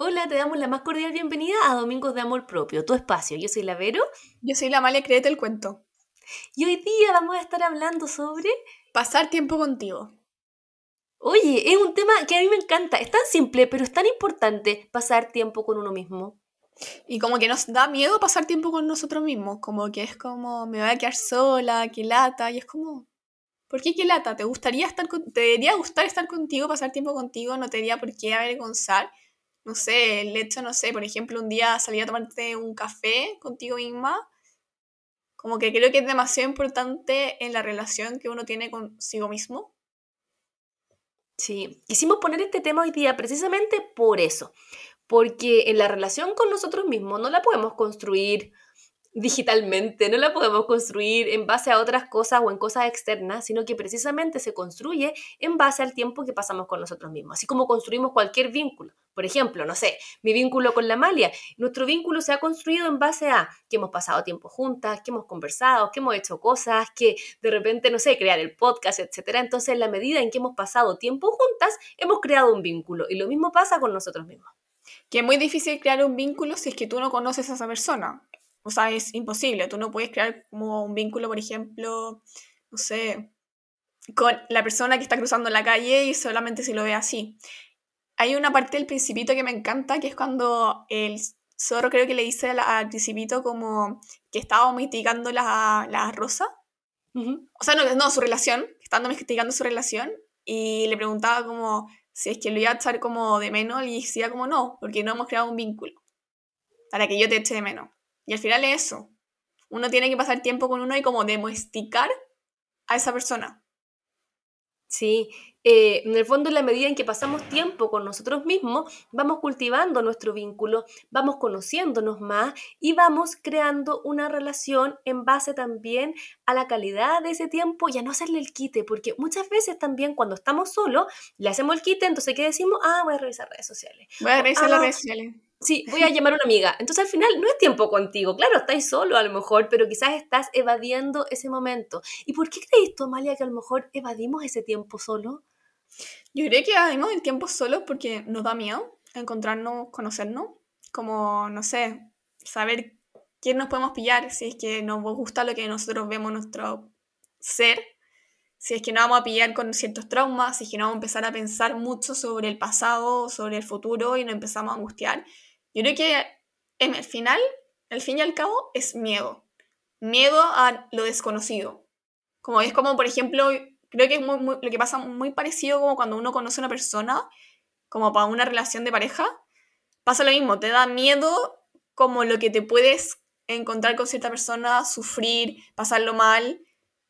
Hola, te damos la más cordial bienvenida a Domingos de Amor Propio, tu espacio. Yo soy la Vero. Yo soy la Male, créete el cuento. Y hoy día vamos a estar hablando sobre... Pasar tiempo contigo. Oye, es un tema que a mí me encanta. Es tan simple, pero es tan importante pasar tiempo con uno mismo. Y como que nos da miedo pasar tiempo con nosotros mismos. Como que es como, me voy a quedar sola, qué lata. Y es como, ¿por qué qué lata? ¿Te gustaría estar con... ¿Te debería gustar estar contigo, pasar tiempo contigo? ¿No te diría por qué avergonzar? No sé, el hecho, no sé, por ejemplo, un día salir a tomarte un café contigo misma, como que creo que es demasiado importante en la relación que uno tiene consigo mismo. Sí, quisimos poner este tema hoy día precisamente por eso, porque en la relación con nosotros mismos no la podemos construir digitalmente, no la podemos construir en base a otras cosas o en cosas externas, sino que precisamente se construye en base al tiempo que pasamos con nosotros mismos, así como construimos cualquier vínculo. Por ejemplo, no sé, mi vínculo con la Malia, nuestro vínculo se ha construido en base a que hemos pasado tiempo juntas, que hemos conversado, que hemos hecho cosas, que de repente, no sé, crear el podcast, etc. Entonces, en la medida en que hemos pasado tiempo juntas, hemos creado un vínculo y lo mismo pasa con nosotros mismos. Que es muy difícil crear un vínculo si es que tú no conoces a esa persona. O sea, es imposible. Tú no puedes crear como un vínculo, por ejemplo, no sé, con la persona que está cruzando la calle y solamente si lo ve así. Hay una parte del principito que me encanta, que es cuando el zorro creo que le dice al, principito como que estaba mitigando la, la rosa. O sea, no, no, su relación, estando mitigando su relación, y le preguntaba como si es que lo iba a echar como de menos, y decía como no, porque no hemos creado un vínculo, para que yo te eche de menos. Y al final es eso. Uno tiene que pasar tiempo con uno y como domesticar a esa persona. Sí, eh, en el fondo, en la medida en que pasamos tiempo con nosotros mismos, vamos cultivando nuestro vínculo, vamos conociéndonos más y vamos creando una relación en base también a la calidad de ese tiempo y a no hacerle el quite, porque muchas veces también cuando estamos solos, le hacemos el quite, entonces ¿qué decimos? Ah, voy a revisar redes sociales. Voy a revisar las ah, redes sociales sí, voy a llamar a una amiga. Entonces al final no es tiempo contigo. Claro, estáis solo a lo mejor, pero quizás estás evadiendo ese momento. ¿Y por qué crees tú, Amalia, que a lo mejor evadimos ese tiempo solo? Yo creo que evadimos el tiempo solo porque nos da miedo encontrarnos, conocernos. Como, no sé, saber quién nos podemos pillar, si es que nos gusta lo que nosotros vemos nuestro ser, si es que no vamos a pillar con ciertos traumas, si es que no vamos a empezar a pensar mucho sobre el pasado, sobre el futuro y nos empezamos a angustiar. Yo creo que en el final, al fin y al cabo, es miedo. Miedo a lo desconocido. Como es como, por ejemplo, creo que es lo que pasa muy parecido como cuando uno conoce a una persona, como para una relación de pareja. Pasa lo mismo, te da miedo como lo que te puedes encontrar con cierta persona, sufrir, pasarlo mal.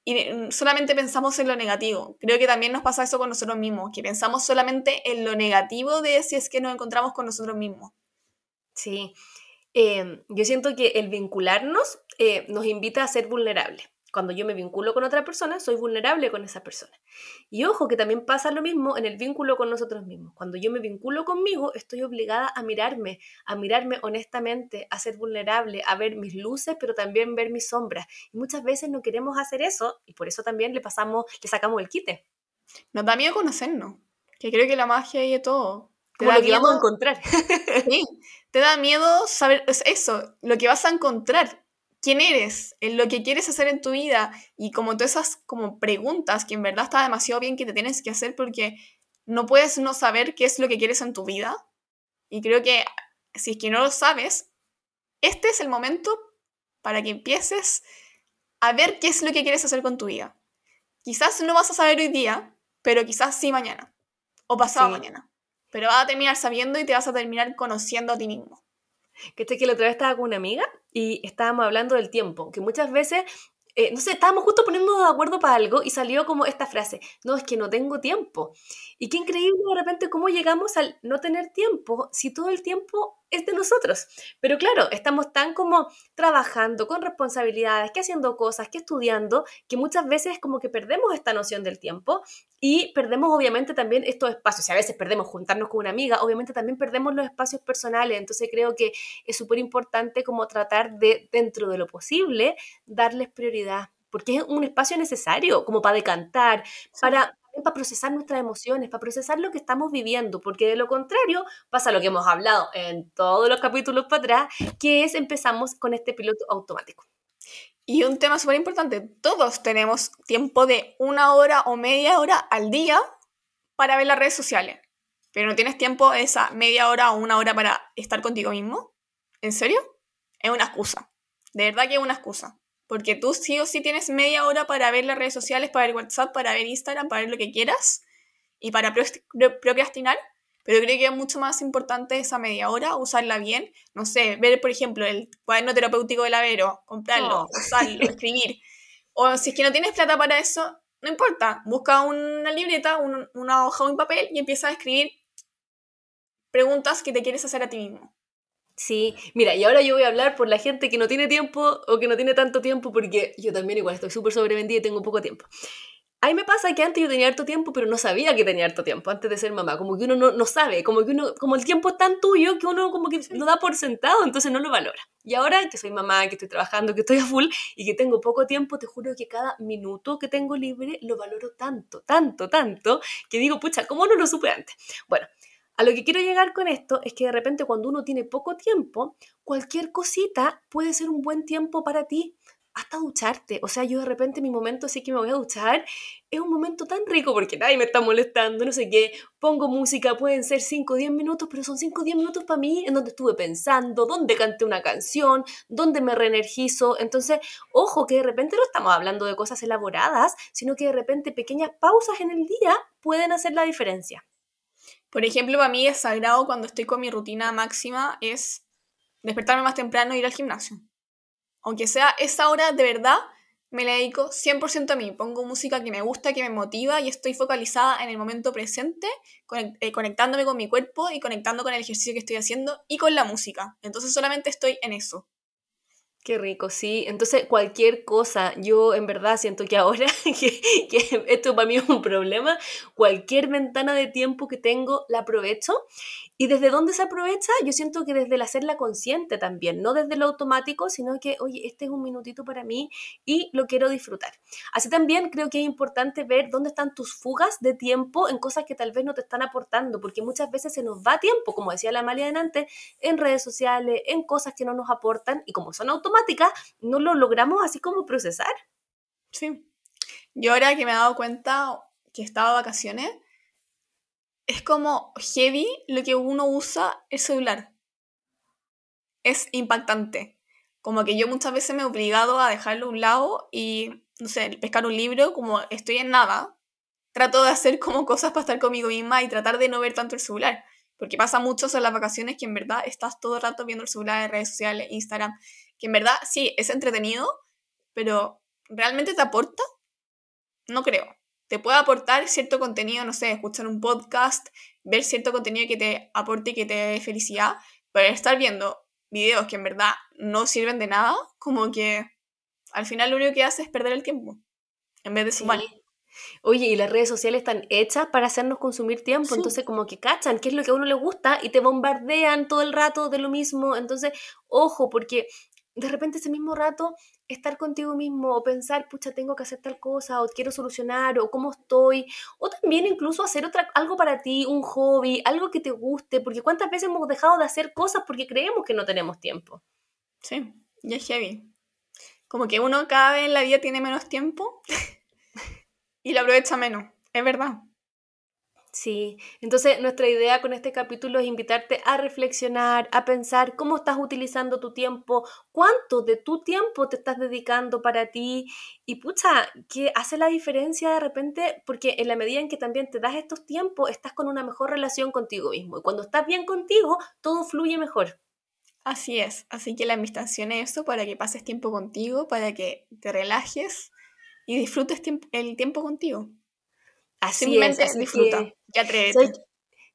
Y solamente pensamos en lo negativo. Creo que también nos pasa eso con nosotros mismos, que pensamos solamente en lo negativo de si es que nos encontramos con nosotros mismos. Sí, em, yo siento que el vincularnos eh, nos invita a ser vulnerables. Cuando yo me vinculo con otra persona, soy vulnerable con esa persona. Y ojo que también pasa lo mismo en el vínculo con nosotros mismos. Cuando yo me vinculo conmigo, estoy obligada a mirarme, a mirarme honestamente, a ser vulnerable, a ver mis luces, pero también ver mis sombras. Y muchas veces no queremos hacer eso y por eso también le pasamos, le sacamos el quite. Nos da miedo conocernos, que creo que la magia y de todo. Como lo que vamos a encontrar. sí, te da miedo saber eso, lo que vas a encontrar, quién eres, en lo que quieres hacer en tu vida y como todas esas como preguntas que en verdad está demasiado bien que te tienes que hacer porque no puedes no saber qué es lo que quieres en tu vida. Y creo que si es que no lo sabes, este es el momento para que empieces a ver qué es lo que quieres hacer con tu vida. Quizás no vas a saber hoy día, pero quizás sí mañana o pasado mañana. Pero vas a terminar sabiendo y te vas a terminar conociendo a ti mismo. Que este que la otra vez estaba con una amiga y estábamos hablando del tiempo, que muchas veces eh, no sé, estábamos justo poniéndonos de acuerdo para algo y salió como esta frase, no, es que no tengo tiempo. Y qué increíble de repente cómo llegamos al no tener tiempo si todo el tiempo es de nosotros. Pero claro, estamos tan como trabajando con responsabilidades, que haciendo cosas, que estudiando, que muchas veces como que perdemos esta noción del tiempo y perdemos obviamente también estos espacios. Si a veces perdemos juntarnos con una amiga, obviamente también perdemos los espacios personales. Entonces creo que es súper importante como tratar de, dentro de lo posible, darles prioridad porque es un espacio necesario, como para decantar, para para procesar nuestras emociones, para procesar lo que estamos viviendo, porque de lo contrario pasa lo que hemos hablado en todos los capítulos para atrás, que es empezamos con este piloto automático. Y un tema súper importante, todos tenemos tiempo de una hora o media hora al día para ver las redes sociales, pero no tienes tiempo esa media hora o una hora para estar contigo mismo. ¿En serio? Es una excusa. De verdad que es una excusa. Porque tú sí o sí tienes media hora para ver las redes sociales, para ver WhatsApp, para ver Instagram, para ver lo que quieras y para procrastinar, pero creo que es mucho más importante esa media hora, usarla bien. No sé, ver, por ejemplo, el cuaderno terapéutico del Avero, comprarlo, oh. usarlo, escribir. O si es que no tienes plata para eso, no importa. Busca una libreta, una hoja o un papel y empieza a escribir preguntas que te quieres hacer a ti mismo. Sí, mira, y ahora yo voy a hablar por la gente que no tiene tiempo o que no tiene tanto tiempo, porque yo también igual estoy súper sobrevendida y tengo poco tiempo. A mí me pasa que antes yo tenía harto tiempo, pero no sabía que tenía harto tiempo antes de ser mamá. Como que uno no, no sabe, como que uno, como el tiempo es tan tuyo que uno como que lo da por sentado, entonces no lo valora. Y ahora que soy mamá, que estoy trabajando, que estoy a full y que tengo poco tiempo, te juro que cada minuto que tengo libre lo valoro tanto, tanto, tanto, que digo, pucha, ¿cómo no lo supe antes? Bueno, a lo que quiero llegar con esto es que de repente cuando uno tiene poco tiempo, cualquier cosita puede ser un buen tiempo para ti hasta ducharte. O sea, yo de repente mi momento sí que me voy a duchar, es un momento tan rico porque nadie me está molestando, no sé qué, pongo música, pueden ser 5 o 10 minutos, pero son 5 o 10 minutos para mí en donde estuve pensando, donde canté una canción, donde me reenergizo. Entonces, ojo que de repente no estamos hablando de cosas elaboradas, sino que de repente pequeñas pausas en el día pueden hacer la diferencia. Por ejemplo, para mí es sagrado cuando estoy con mi rutina máxima es despertarme más temprano e ir al gimnasio aunque sea esa hora de verdad, me la dedico 100% a mí. Pongo música que me gusta, que me motiva y estoy focalizada en el momento presente, eh, conectándome con mi cuerpo y conectando con el ejercicio que estoy haciendo y con la música. Entonces solamente estoy en eso. Qué rico, sí. Entonces, cualquier cosa, yo en verdad siento que ahora, que, que, esto para mí es un problema, cualquier ventana de tiempo que tengo la aprovecho ¿Y desde dónde se aprovecha? Yo siento que desde el hacerla consciente también, no desde lo automático, sino que, oye, este es un minutito para mí y lo quiero disfrutar. Así también creo que es importante ver dónde están tus fugas de tiempo en cosas que tal vez no te están aportando, porque muchas veces se nos va tiempo, como decía la Amalia delante, en redes sociales, en cosas que no nos aportan y como son automáticas, no lo logramos así como procesar. Sí. Yo ahora que me he dado cuenta que estaba de vacaciones, es como heavy lo que uno usa el celular. Es impactante. Como que yo muchas veces me he obligado a dejarlo a un lado y, no sé, pescar un libro, como estoy en nada, trato de hacer como cosas para estar conmigo misma y tratar de no ver tanto el celular. Porque pasa mucho en las vacaciones que en verdad estás todo el rato viendo el celular en redes sociales, Instagram, que en verdad sí, es entretenido, pero ¿realmente te aporta? No creo te puede aportar cierto contenido, no sé, escuchar un podcast, ver cierto contenido que te aporte y que te dé felicidad, pero estar viendo videos que en verdad no sirven de nada, como que al final lo único que hace es perder el tiempo, en vez de sumar. Oye, y las redes sociales están hechas para hacernos consumir tiempo, entonces como que cachan qué es lo que a uno le gusta y te bombardean todo el rato de lo mismo, entonces ojo, porque de repente ese mismo rato estar contigo mismo o pensar, pucha, tengo que hacer tal cosa o quiero solucionar o cómo estoy, o también incluso hacer otra, algo para ti, un hobby, algo que te guste, porque cuántas veces hemos dejado de hacer cosas porque creemos que no tenemos tiempo. Sí, ya es heavy. Como que uno cada vez en la vida tiene menos tiempo y lo aprovecha menos, es verdad. Sí, entonces nuestra idea con este capítulo es invitarte a reflexionar, a pensar cómo estás utilizando tu tiempo, cuánto de tu tiempo te estás dedicando para ti y pucha, que hace la diferencia de repente porque en la medida en que también te das estos tiempos, estás con una mejor relación contigo mismo y cuando estás bien contigo, todo fluye mejor. Así es, así que la invitación es eso para que pases tiempo contigo, para que te relajes y disfrutes el tiempo contigo. Así es, disfruta. ya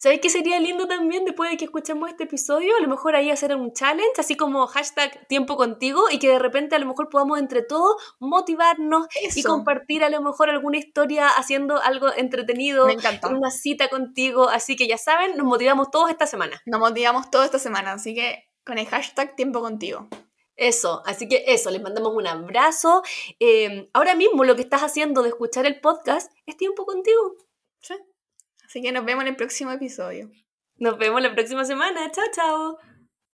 ¿Sabes qué sería lindo también después de que escuchemos este episodio? A lo mejor ahí hacer un challenge, así como hashtag tiempo contigo, y que de repente a lo mejor podamos entre todos motivarnos y compartir a lo mejor alguna historia haciendo algo entretenido, Me una cita contigo. Así que ya saben, nos motivamos todos esta semana. Nos motivamos todos esta semana, así que con el hashtag tiempo contigo. Eso, así que eso, les mandamos un abrazo. Em, ahora mismo lo que estás haciendo de escuchar el podcast es tiempo contigo. Sí. Así que nos vemos en el próximo episodio. Nos vemos la próxima semana. Chao, chao.